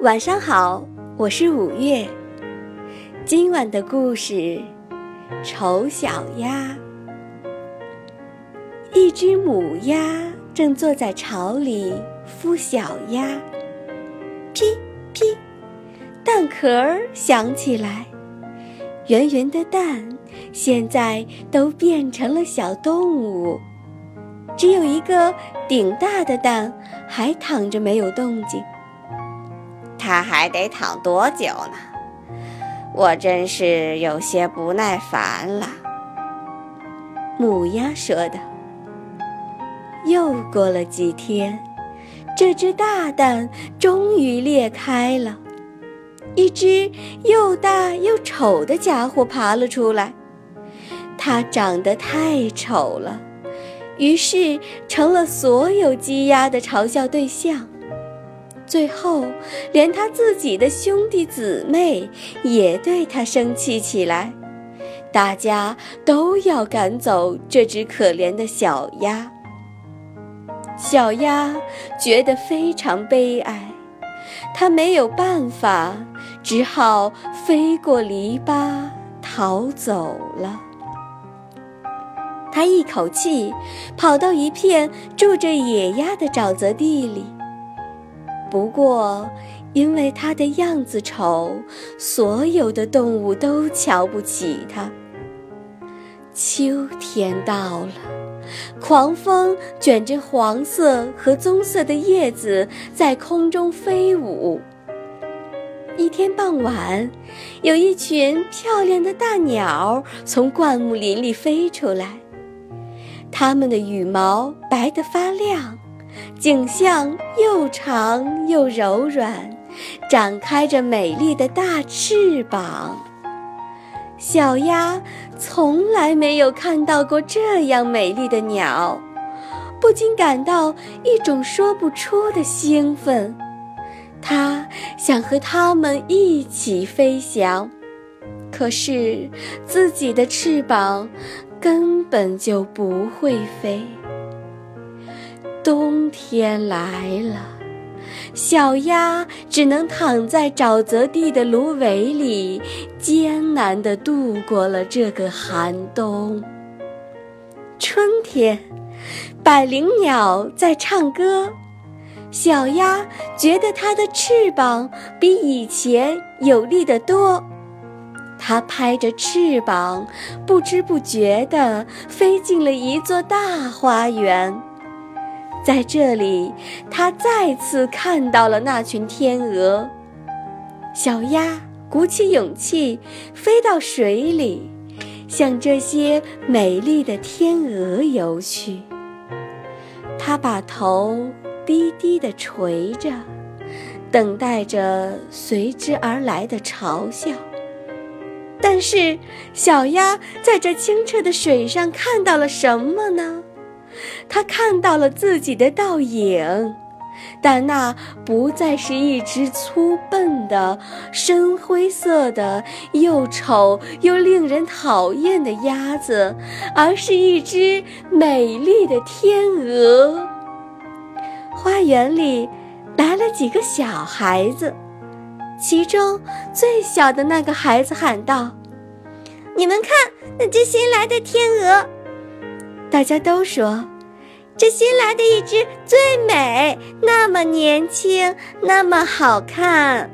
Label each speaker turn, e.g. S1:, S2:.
S1: 晚上好，我是五月。今晚的故事《丑小鸭》。一只母鸭正坐在巢里孵小鸭，噼噼，蛋壳响起来，圆圆的蛋现在都变成了小动物，只有一个顶大的蛋还躺着没有动静。
S2: 它还得躺多久呢？我真是有些不耐烦了。”
S1: 母鸭说道。又过了几天，这只大蛋终于裂开了，一只又大又丑的家伙爬了出来。它长得太丑了，于是成了所有鸡鸭的嘲笑对象。最后，连他自己的兄弟姊妹也对他生气起来，大家都要赶走这只可怜的小鸭。小鸭觉得非常悲哀，它没有办法，只好飞过篱笆逃走了。它一口气跑到一片住着野鸭的沼泽地里。不过，因为它的样子丑，所有的动物都瞧不起它。秋天到了，狂风卷着黄色和棕色的叶子在空中飞舞。一天傍晚，有一群漂亮的大鸟从灌木林里飞出来，它们的羽毛白得发亮。颈项又长又柔软，展开着美丽的大翅膀。小鸭从来没有看到过这样美丽的鸟，不禁感到一种说不出的兴奋。它想和它们一起飞翔，可是自己的翅膀根本就不会飞。冬天来了，小鸭只能躺在沼泽地的芦苇里，艰难地度过了这个寒冬。春天，百灵鸟在唱歌，小鸭觉得它的翅膀比以前有力得多，它拍着翅膀，不知不觉地飞进了一座大花园。在这里，他再次看到了那群天鹅。小鸭鼓起勇气飞到水里，向这些美丽的天鹅游去。它把头低低地垂着，等待着随之而来的嘲笑。但是，小鸭在这清澈的水上看到了什么呢？他看到了自己的倒影，但那不再是一只粗笨的、深灰色的、又丑又令人讨厌的鸭子，而是一只美丽的天鹅。花园里来了几个小孩子，其中最小的那个孩子喊道：“
S3: 你们看，那只新来的天鹅！”
S1: 大家都说。
S3: 这新来的一只最美，那么年轻，那么好看。